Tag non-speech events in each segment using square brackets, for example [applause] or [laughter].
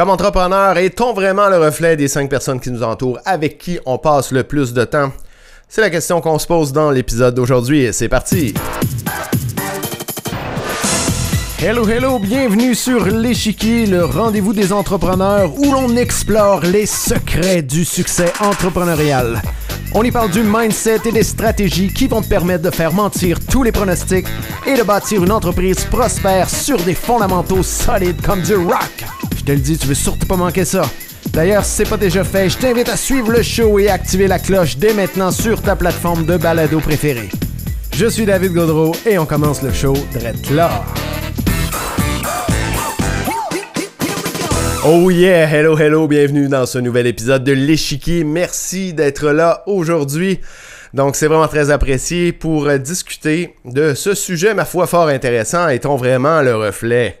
Comme entrepreneur, est-on vraiment le reflet des cinq personnes qui nous entourent avec qui on passe le plus de temps? C'est la question qu'on se pose dans l'épisode d'aujourd'hui c'est parti! Hello, hello, bienvenue sur l'échiquier, le rendez-vous des entrepreneurs où l'on explore les secrets du succès entrepreneurial. On y parle du mindset et des stratégies qui vont te permettre de faire mentir tous les pronostics et de bâtir une entreprise prospère sur des fondamentaux solides comme du rock. Je te le dis, tu veux surtout pas manquer ça. D'ailleurs, si c'est pas déjà fait, je t'invite à suivre le show et activer la cloche dès maintenant sur ta plateforme de balado préférée. Je suis David Godreau et on commence le show direct là. Oh yeah, hello hello, bienvenue dans ce nouvel épisode de l'échiquier. Merci d'être là aujourd'hui. Donc c'est vraiment très apprécié pour discuter de ce sujet, ma foi, fort intéressant. Est-on vraiment le reflet?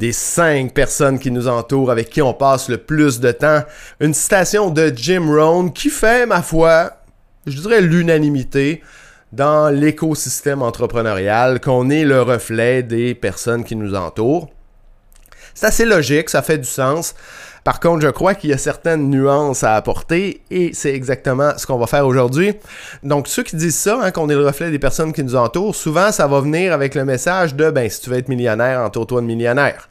Des cinq personnes qui nous entourent, avec qui on passe le plus de temps? Une citation de Jim Rohn qui fait, ma foi, je dirais l'unanimité dans l'écosystème entrepreneurial, qu'on est le reflet des personnes qui nous entourent. C'est assez logique, ça fait du sens. Par contre, je crois qu'il y a certaines nuances à apporter et c'est exactement ce qu'on va faire aujourd'hui. Donc, ceux qui disent ça, hein, qu'on est le reflet des personnes qui nous entourent, souvent ça va venir avec le message de ben, si tu veux être millionnaire, entoure-toi de millionnaires.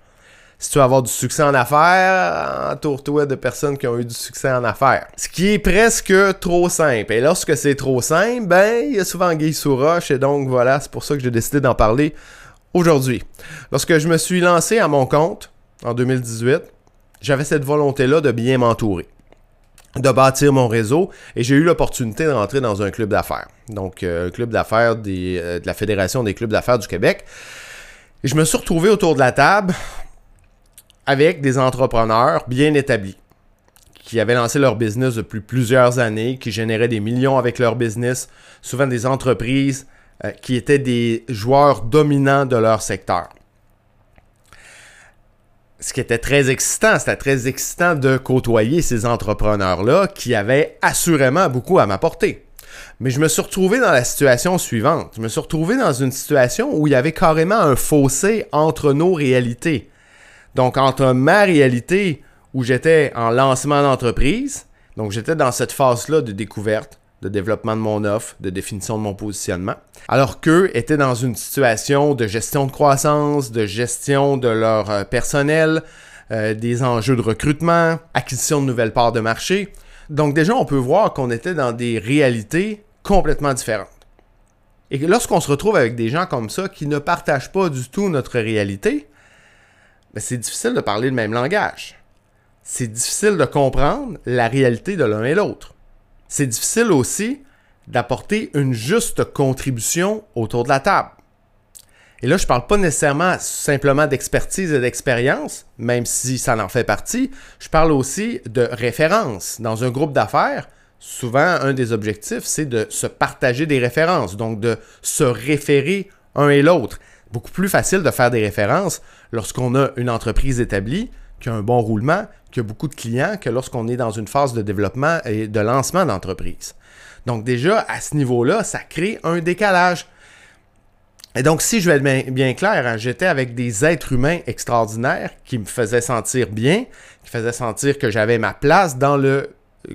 Si tu veux avoir du succès en affaires, entoure-toi de personnes qui ont eu du succès en affaires. Ce qui est presque trop simple. Et lorsque c'est trop simple, ben, il y a souvent Guy sous roche et donc voilà, c'est pour ça que j'ai décidé d'en parler aujourd'hui. Lorsque je me suis lancé à mon compte en 2018, j'avais cette volonté-là de bien m'entourer, de bâtir mon réseau et j'ai eu l'opportunité de rentrer dans un club d'affaires. Donc, euh, un club d'affaires euh, de la Fédération des clubs d'affaires du Québec. Et je me suis retrouvé autour de la table avec des entrepreneurs bien établis qui avaient lancé leur business depuis plusieurs années, qui généraient des millions avec leur business, souvent des entreprises euh, qui étaient des joueurs dominants de leur secteur. Ce qui était très excitant, c'était très excitant de côtoyer ces entrepreneurs-là qui avaient assurément beaucoup à m'apporter. Mais je me suis retrouvé dans la situation suivante. Je me suis retrouvé dans une situation où il y avait carrément un fossé entre nos réalités. Donc entre ma réalité où j'étais en lancement d'entreprise, donc j'étais dans cette phase-là de découverte, de développement de mon offre, de définition de mon positionnement, alors qu'eux étaient dans une situation de gestion de croissance, de gestion de leur euh, personnel, euh, des enjeux de recrutement, acquisition de nouvelles parts de marché. Donc déjà, on peut voir qu'on était dans des réalités complètement différentes. Et lorsqu'on se retrouve avec des gens comme ça qui ne partagent pas du tout notre réalité, ben, c'est difficile de parler le même langage. C'est difficile de comprendre la réalité de l'un et l'autre c'est difficile aussi d'apporter une juste contribution autour de la table. Et là, je ne parle pas nécessairement simplement d'expertise et d'expérience, même si ça en fait partie. Je parle aussi de référence. Dans un groupe d'affaires, souvent, un des objectifs, c'est de se partager des références, donc de se référer un et l'autre. Beaucoup plus facile de faire des références lorsqu'on a une entreprise établie qui a un bon roulement, qui a beaucoup de clients, que lorsqu'on est dans une phase de développement et de lancement d'entreprise. Donc déjà, à ce niveau-là, ça crée un décalage. Et donc, si je vais être bien, clair, hein, j'étais avec des êtres humains extraordinaires qui me faisaient sentir bien, qui faisaient sentir que j'avais ma place dans le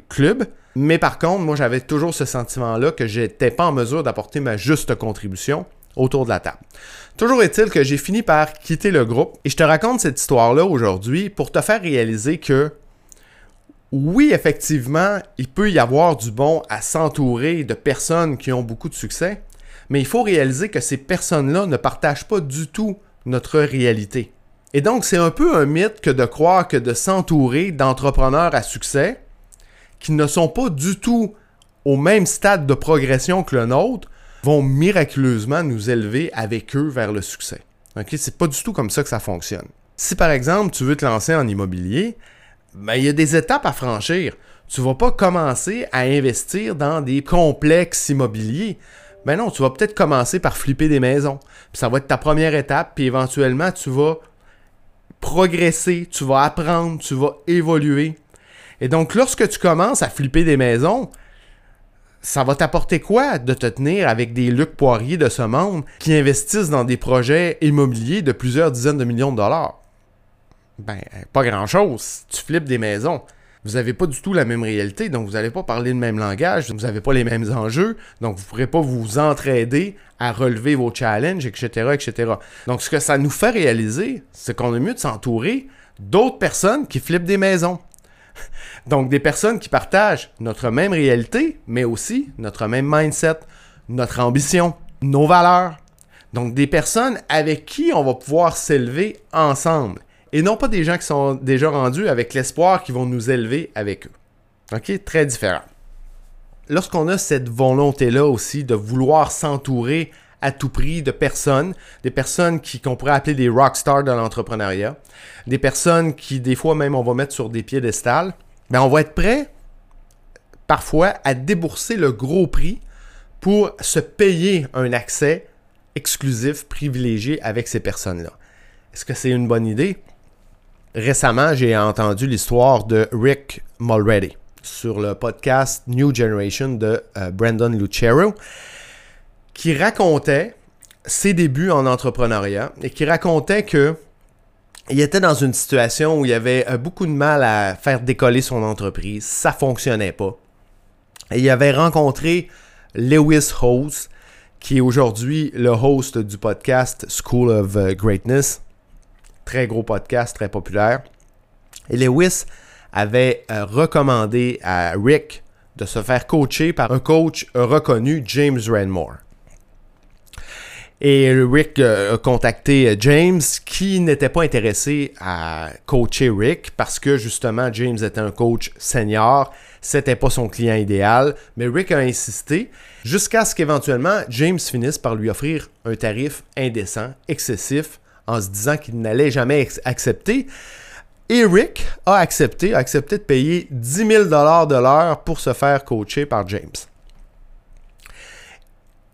club. Mais par contre, moi, j'avais toujours ce sentiment-là que je n'étais pas en mesure d'apporter ma juste contribution autour de la table. Toujours est-il que j'ai fini par quitter le groupe et je te raconte cette histoire-là aujourd'hui pour te faire réaliser que oui, effectivement, il peut y avoir du bon à s'entourer de personnes qui ont beaucoup de succès, mais il faut réaliser que ces personnes-là ne partagent pas du tout notre réalité. Et donc, c'est un peu un mythe que de croire que de s'entourer d'entrepreneurs à succès qui ne sont pas du tout au même stade de progression que le nôtre vont miraculeusement nous élever avec eux vers le succès. Ok, c'est pas du tout comme ça que ça fonctionne. Si par exemple tu veux te lancer en immobilier, ben, il y a des étapes à franchir. Tu vas pas commencer à investir dans des complexes immobiliers. Ben non, tu vas peut-être commencer par flipper des maisons. ça va être ta première étape, puis éventuellement tu vas progresser, tu vas apprendre, tu vas évoluer. Et donc lorsque tu commences à flipper des maisons, ça va t'apporter quoi de te tenir avec des Luc Poirier de ce monde qui investissent dans des projets immobiliers de plusieurs dizaines de millions de dollars? Ben, pas grand-chose. Tu flippes des maisons. Vous n'avez pas du tout la même réalité, donc vous n'allez pas parler le même langage, vous n'avez pas les mêmes enjeux, donc vous ne pourrez pas vous entraider à relever vos challenges, etc., etc. Donc ce que ça nous fait réaliser, c'est qu'on est mieux de s'entourer d'autres personnes qui flippent des maisons. [laughs] Donc des personnes qui partagent notre même réalité, mais aussi notre même mindset, notre ambition, nos valeurs. Donc des personnes avec qui on va pouvoir s'élever ensemble et non pas des gens qui sont déjà rendus avec l'espoir qu'ils vont nous élever avec eux. OK? Très différent. Lorsqu'on a cette volonté-là aussi de vouloir s'entourer à tout prix de personnes, des personnes qui qu'on pourrait appeler des rockstars de l'entrepreneuriat, des personnes qui des fois même on va mettre sur des piédestals, ben on va être prêt parfois à débourser le gros prix pour se payer un accès exclusif, privilégié avec ces personnes-là. Est-ce que c'est une bonne idée? récemment, j'ai entendu l'histoire de Rick Mulready sur le podcast New Generation de euh, Brandon Lucero, qui racontait ses débuts en entrepreneuriat et qui racontait que il était dans une situation où il avait euh, beaucoup de mal à faire décoller son entreprise, ça fonctionnait pas. Et il avait rencontré Lewis Hose, qui est aujourd'hui le host du podcast School of euh, Greatness, Très gros podcast, très populaire. Et Lewis avait euh, recommandé à Rick de se faire coacher par un coach reconnu, James Renmore. Et Rick euh, a contacté euh, James qui n'était pas intéressé à coacher Rick parce que justement James était un coach senior, c'était pas son client idéal, mais Rick a insisté jusqu'à ce qu'éventuellement James finisse par lui offrir un tarif indécent, excessif en se disant qu'il n'allait jamais accepter. Eric a accepté, a accepté de payer 10 000 de l'heure pour se faire coacher par James.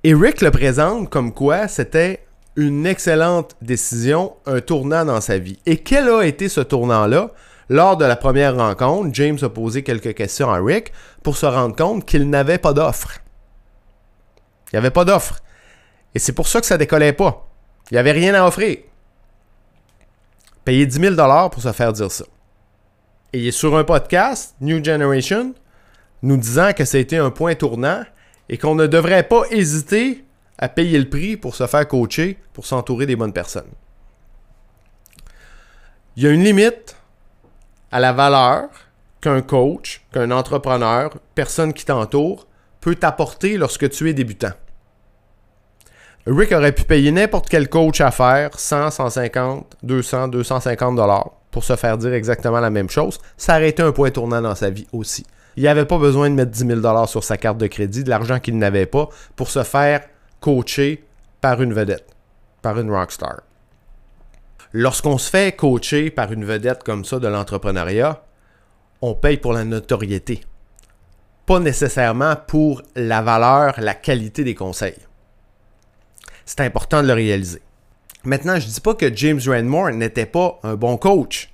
Eric le présente comme quoi c'était une excellente décision, un tournant dans sa vie. Et quel a été ce tournant-là? Lors de la première rencontre, James a posé quelques questions à Rick pour se rendre compte qu'il n'avait pas d'offre. Il n'y avait pas d'offre. Et c'est pour ça que ça décollait pas. Il n'y avait rien à offrir. Payer 10 000 pour se faire dire ça. Et il est sur un podcast, New Generation, nous disant que ça a été un point tournant et qu'on ne devrait pas hésiter à payer le prix pour se faire coacher, pour s'entourer des bonnes personnes. Il y a une limite à la valeur qu'un coach, qu'un entrepreneur, personne qui t'entoure, peut t'apporter lorsque tu es débutant. Rick aurait pu payer n'importe quel coach à faire 100, 150, 200, 250 dollars pour se faire dire exactement la même chose. Ça aurait été un point tournant dans sa vie aussi. Il n'avait pas besoin de mettre 10 000 dollars sur sa carte de crédit, de l'argent qu'il n'avait pas, pour se faire coacher par une vedette, par une rockstar. Lorsqu'on se fait coacher par une vedette comme ça de l'entrepreneuriat, on paye pour la notoriété, pas nécessairement pour la valeur, la qualité des conseils. C'est important de le réaliser. Maintenant, je ne dis pas que James Renmore n'était pas un bon coach,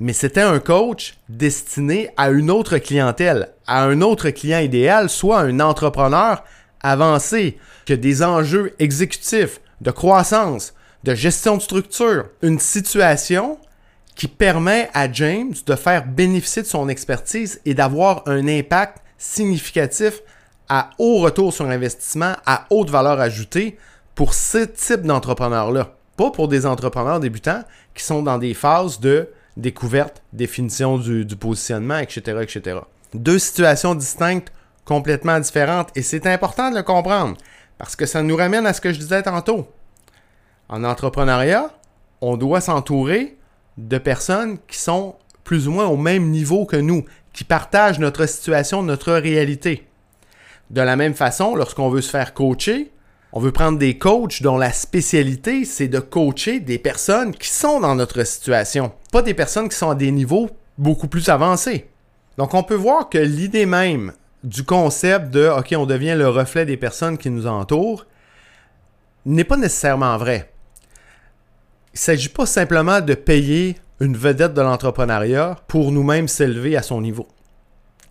mais c'était un coach destiné à une autre clientèle, à un autre client idéal, soit un entrepreneur avancé, qui a des enjeux exécutifs, de croissance, de gestion de structure, une situation qui permet à James de faire bénéficier de son expertise et d'avoir un impact significatif à haut retour sur investissement, à haute valeur ajoutée pour ce type d'entrepreneurs-là. Pas pour des entrepreneurs débutants qui sont dans des phases de découverte, définition du, positionnement, etc., etc. Deux situations distinctes, complètement différentes, et c'est important de le comprendre, parce que ça nous ramène à ce que je disais tantôt. En entrepreneuriat, on doit s'entourer de personnes qui sont plus ou moins au même niveau que nous, qui partagent notre situation, notre réalité. De la même façon, lorsqu'on veut se faire coacher, on veut prendre des coachs dont la spécialité, c'est de coacher des personnes qui sont dans notre situation, pas des personnes qui sont à des niveaux beaucoup plus avancés. Donc on peut voir que l'idée même du concept de OK, on devient le reflet des personnes qui nous entourent n'est pas nécessairement vrai. Il ne s'agit pas simplement de payer une vedette de l'entrepreneuriat pour nous-mêmes s'élever à son niveau.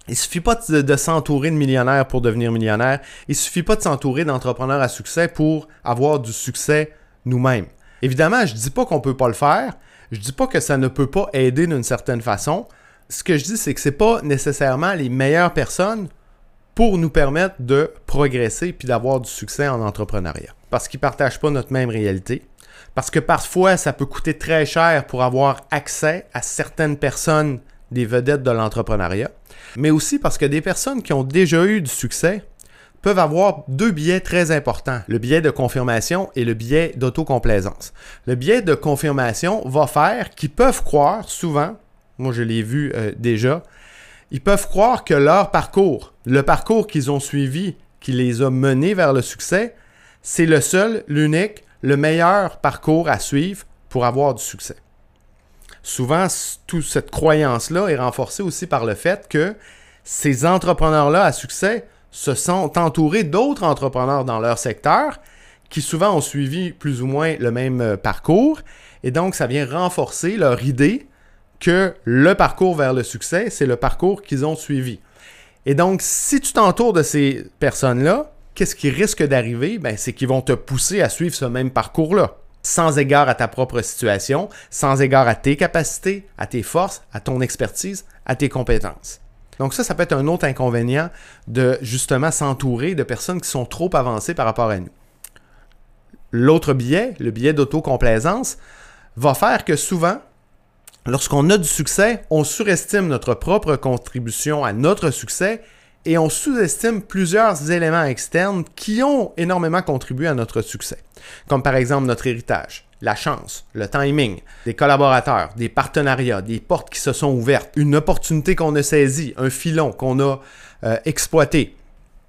Il suffit pas de, s'entourer de millionnaires pour devenir millionnaire. Il suffit pas de s'entourer d'entrepreneurs à succès pour avoir du succès nous-mêmes. Évidemment, je dis pas qu'on peut pas le faire. Je dis pas que ça ne peut pas aider d'une certaine façon. Ce que je dis, c'est que c'est pas nécessairement les meilleures personnes pour nous permettre de progresser puis d'avoir du succès en entrepreneuriat. Parce qu'ils ne partagent pas notre même réalité. Parce que parfois, ça peut coûter très cher pour avoir accès à certaines personnes des vedettes de l'entrepreneuriat. Mais aussi parce que des personnes qui ont déjà eu du succès peuvent avoir deux biais très importants, le biais de confirmation et le biais d'autocomplaisance. Le biais de confirmation va faire qu'ils peuvent croire souvent, moi je l'ai vu euh, déjà, ils peuvent croire que leur parcours, le parcours qu'ils ont suivi, qui les a menés vers le succès, c'est le seul, l'unique, le meilleur parcours à suivre pour avoir du succès. Souvent, toute cette croyance-là est renforcée aussi par le fait que ces entrepreneurs-là à succès se sont entourés d'autres entrepreneurs dans leur secteur qui souvent ont suivi plus ou moins le même euh, parcours. Et donc, ça vient renforcer leur idée que le parcours vers le succès, c'est le parcours qu'ils ont suivi. Et donc, si tu t'entoures de ces personnes-là, qu'est-ce qui risque d'arriver? Ben, c'est qu'ils vont te pousser à suivre ce même parcours-là, sans égard à ta propre situation, sans égard à tes capacités, à tes forces, à ton expertise, à tes compétences. Donc ça, ça peut être un autre inconvénient de justement s'entourer de personnes qui sont trop avancées par rapport à nous. L'autre biais, le biais d'autocomplaisance, va faire que souvent, lorsqu'on a du succès, on surestime notre propre contribution à notre succès et on sous-estime plusieurs éléments externes qui ont énormément contribué à notre succès, comme par exemple notre héritage, la chance, le timing, des collaborateurs, des partenariats, des portes qui se sont ouvertes, une opportunité qu'on a saisie, un filon qu'on a euh, exploité.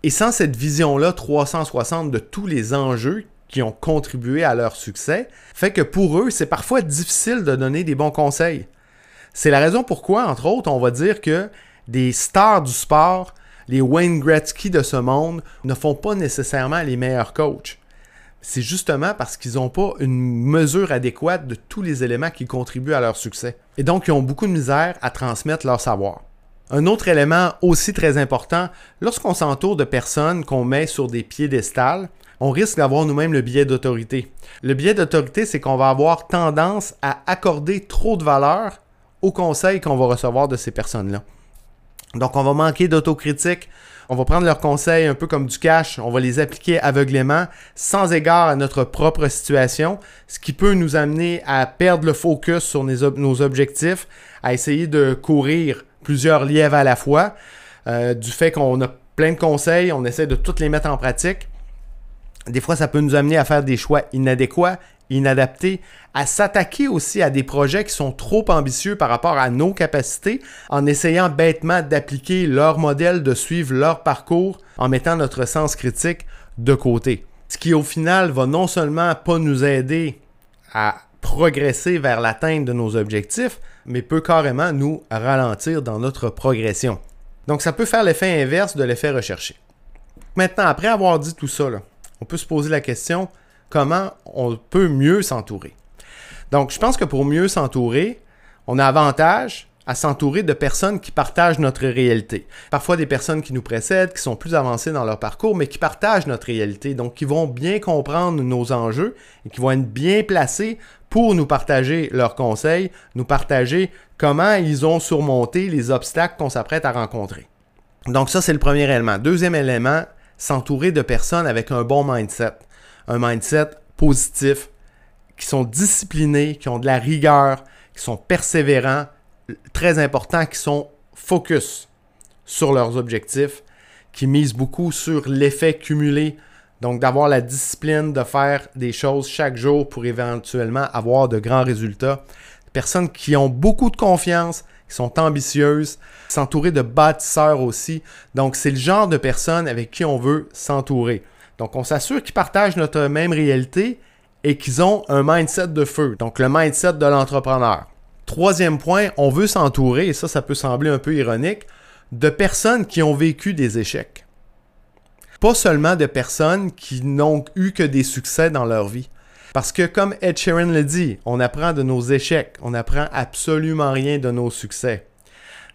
Et sans cette vision-là 360 de tous les enjeux qui ont contribué à leur succès, fait que pour eux, c'est parfois difficile de donner des bons conseils. C'est la raison pourquoi, entre autres, on va dire que des stars du sport, les Wayne Gretzky de ce monde, ne font pas nécessairement les meilleurs coachs c'est justement parce qu'ils n'ont pas une mesure adéquate de tous les éléments qui contribuent à leur succès. Et donc, ils ont beaucoup de misère à transmettre leur savoir. Un autre élément aussi très important, lorsqu'on s'entoure de personnes qu'on met sur des piédestals, on risque d'avoir nous-mêmes le biais d'autorité. Le biais d'autorité, c'est qu'on va avoir tendance à accorder trop de valeur aux conseils qu'on va recevoir de ces personnes-là. Donc, on va manquer d'autocritique, on va prendre leurs conseils un peu comme du cash, on va les appliquer aveuglément, sans égard à notre propre situation, ce qui peut nous amener à perdre le focus sur nos objectifs, à essayer de courir plusieurs lièvres à la fois, euh, du fait qu'on a plein de conseils, on essaie de toutes les mettre en pratique. Des fois, ça peut nous amener à faire des choix inadéquats, inadaptés, à s'attaquer aussi à des projets qui sont trop ambitieux par rapport à nos capacités, en essayant bêtement d'appliquer leur modèle, de suivre leur parcours, en mettant notre sens critique de côté. Ce qui au final va non seulement pas nous aider à progresser vers l'atteinte de nos objectifs, mais peut carrément nous ralentir dans notre progression. Donc ça peut faire l'effet inverse de l'effet recherché. Maintenant, après avoir dit tout ça, on peut se poser la question, comment on peut mieux s'entourer. Donc, je pense que pour mieux s'entourer, on a avantage à s'entourer de personnes qui partagent notre réalité. Parfois des personnes qui nous précèdent, qui sont plus avancées dans leur parcours, mais qui partagent notre réalité, donc qui vont bien comprendre nos enjeux et qui vont être bien placés pour nous partager leurs conseils, nous partager comment ils ont surmonté les obstacles qu'on s'apprête à rencontrer. Donc ça, c'est le premier élément. Deuxième élément, s'entourer de personnes avec un bon mindset un mindset positif, qui sont disciplinés, qui ont de la rigueur, qui sont persévérants, très important, qui sont focus sur leurs objectifs, qui misent beaucoup sur l'effet cumulé. Donc d'avoir la discipline de faire des choses chaque jour pour éventuellement avoir de grands résultats. Personnes qui ont beaucoup de confiance, qui sont ambitieuses, s'entourer de bâtisseurs aussi. Donc c'est le genre de personnes avec qui on veut s'entourer. Donc, on s'assure qu'ils partagent notre même réalité et qu'ils ont un mindset de feu, donc le mindset de l'entrepreneur. Troisième point, on veut s'entourer, et ça, ça peut sembler un peu ironique, de personnes qui ont vécu des échecs. Pas seulement de personnes qui n'ont eu que des succès dans leur vie. Parce que comme Ed Sheeran le dit, on apprend de nos échecs, on n'apprend absolument rien de nos succès.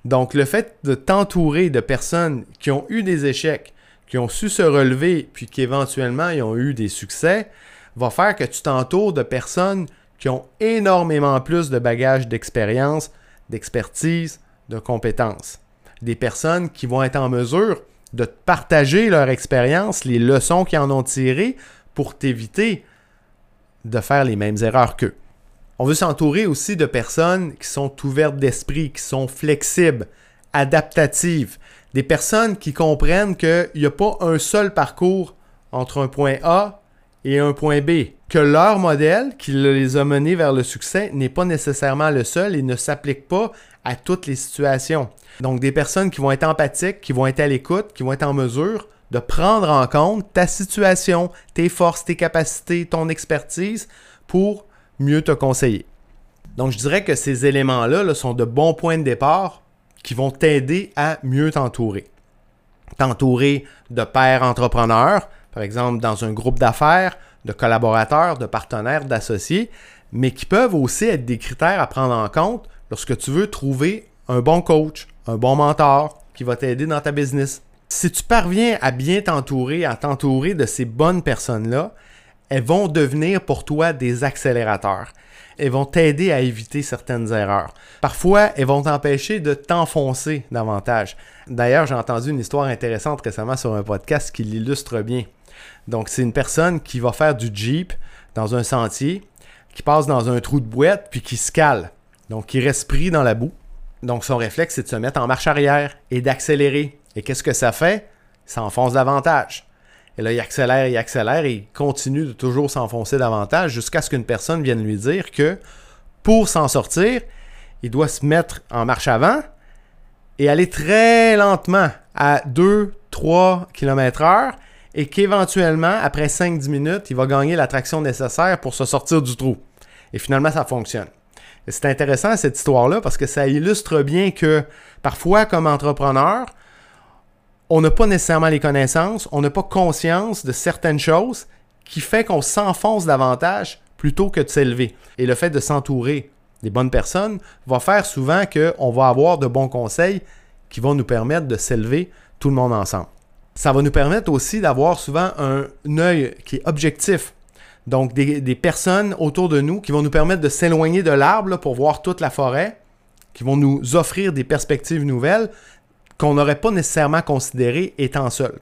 Donc le fait de t'entourer de personnes qui ont eu des échecs, qui ont su se relever, puis qui éventuellement ont eu des succès, va faire que tu t'entoures de personnes qui ont énormément plus de bagages d'expérience, d'expertise, de compétences. Des personnes qui vont être en mesure de partager leur expérience, les leçons qu'ils en ont tirées pour t'éviter de faire les mêmes erreurs qu'eux. On veut s'entourer aussi de personnes qui sont ouvertes d'esprit, qui sont flexibles, adaptatives, des personnes qui comprennent qu'il n'y a pas un seul parcours entre un point A et un point B, que leur modèle qui les a menés vers le succès n'est pas nécessairement le seul et ne s'applique pas à toutes les situations. Donc des personnes qui vont être empathiques, qui vont être à l'écoute, qui vont être en mesure de prendre en compte ta situation, tes forces, tes capacités, ton expertise pour mieux te conseiller. Donc je dirais que ces éléments-là sont de bons points de départ qui vont t'aider à mieux t'entourer. T'entourer de pairs entrepreneurs, par exemple dans un groupe d'affaires, de collaborateurs, de partenaires, d'associés, mais qui peuvent aussi être des critères à prendre en compte lorsque tu veux trouver un bon coach, un bon mentor qui va t'aider dans ta business. Si tu parviens à bien t'entourer, à t'entourer de ces bonnes personnes-là, elles vont devenir pour toi des accélérateurs. Elles vont t'aider à éviter certaines erreurs. Parfois, elles vont t'empêcher de t'enfoncer davantage. D'ailleurs, j'ai entendu une histoire intéressante récemment sur un podcast qui l'illustre bien. Donc, c'est une personne qui va faire du Jeep dans un sentier, qui passe dans un trou de boîte, puis qui se cale. Donc, qui reste pris dans la boue. Donc, son réflexe, c'est de se mettre en marche arrière et d'accélérer. Et qu'est-ce que ça fait? Ça enfonce davantage. Et là, il accélère, il accélère et il continue de toujours s'enfoncer davantage jusqu'à ce qu'une personne vienne lui dire que pour s'en sortir, il doit se mettre en marche avant et aller très lentement à 2-3 km/h et qu'éventuellement, après 5-10 minutes, il va gagner la traction nécessaire pour se sortir du trou. Et finalement, ça fonctionne. C'est intéressant cette histoire-là parce que ça illustre bien que parfois, comme entrepreneur, on n'a pas nécessairement les connaissances, on n'a pas conscience de certaines choses qui fait qu'on s'enfonce davantage plutôt que de s'élever. Et le fait de s'entourer des bonnes personnes va faire souvent qu'on va avoir de bons conseils qui vont nous permettre de s'élever tout le monde ensemble. Ça va nous permettre aussi d'avoir souvent un œil qui est objectif. Donc des, des, personnes autour de nous qui vont nous permettre de s'éloigner de l'arbre pour voir toute la forêt, qui vont nous offrir des perspectives nouvelles, qu'on n'aurait pas nécessairement considéré étant seul.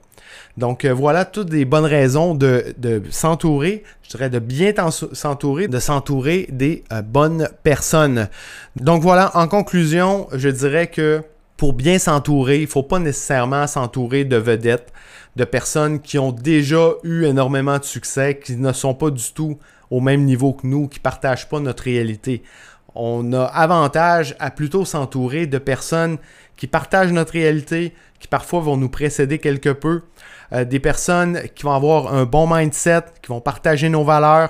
Donc euh, voilà toutes des bonnes raisons de, s'entourer, je dirais de bien s'entourer, de s'entourer des euh, bonnes personnes. Donc voilà, en conclusion, je dirais que pour bien s'entourer, il ne faut pas nécessairement s'entourer de vedettes, de personnes qui ont déjà eu énormément de succès, qui ne sont pas du tout au même niveau que nous, qui ne partagent pas notre réalité. On a avantage à plutôt s'entourer de personnes qui partagent notre réalité, qui parfois vont nous précéder quelque peu, euh, des personnes qui vont avoir un bon mindset, qui vont partager nos valeurs.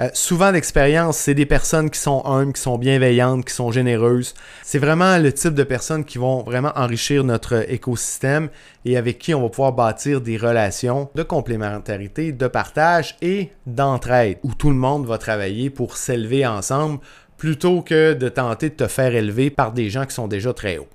Euh, souvent d'expérience, c'est des personnes qui sont humbles, qui sont bienveillantes, qui sont généreuses. C'est vraiment le type de personnes qui vont vraiment enrichir notre écosystème et avec qui on va pouvoir bâtir des relations de complémentarité, de partage et d'entraide, où tout le monde va travailler pour s'élever ensemble plutôt que de tenter de te faire élever par des gens qui sont déjà très hauts.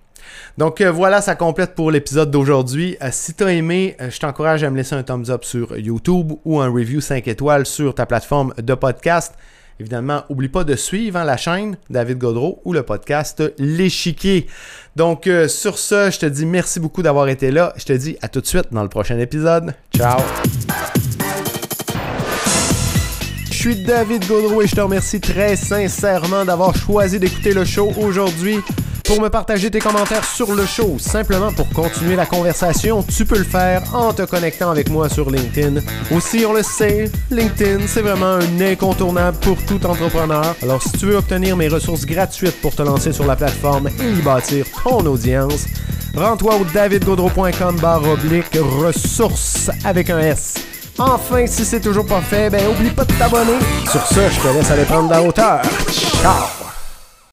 Donc euh, voilà, ça complète pour l'épisode d'aujourd'hui. Euh, si tu as aimé, euh, je t'encourage à me laisser un thumbs up sur YouTube ou un review 5 étoiles sur ta plateforme de podcast. Évidemment, oublie pas de suivre hein, la chaîne David Godreau ou le podcast L'échiquier. Donc sur ce, je te dis merci beaucoup d'avoir été là. Je te dis à tout de suite dans le prochain épisode. Ciao. Je suis David Godreau et je te remercie très sincèrement d'avoir choisi d'écouter le show aujourd'hui. Pour me partager tes commentaires sur le show, simplement pour continuer la conversation, tu peux le faire en te connectant avec moi sur LinkedIn. Aussi, on le sait, LinkedIn, c'est vraiment un incontournable pour tout entrepreneur. Alors, si tu veux obtenir mes ressources gratuites pour te lancer sur la plateforme et y bâtir ton audience, rends-toi au davidgodreau.com barre oblique ressources avec un S. Enfin, si c'est toujours pas fait, ben oublie pas de t'abonner. Sur ce, je te laisse aller prendre la hauteur. Ciao!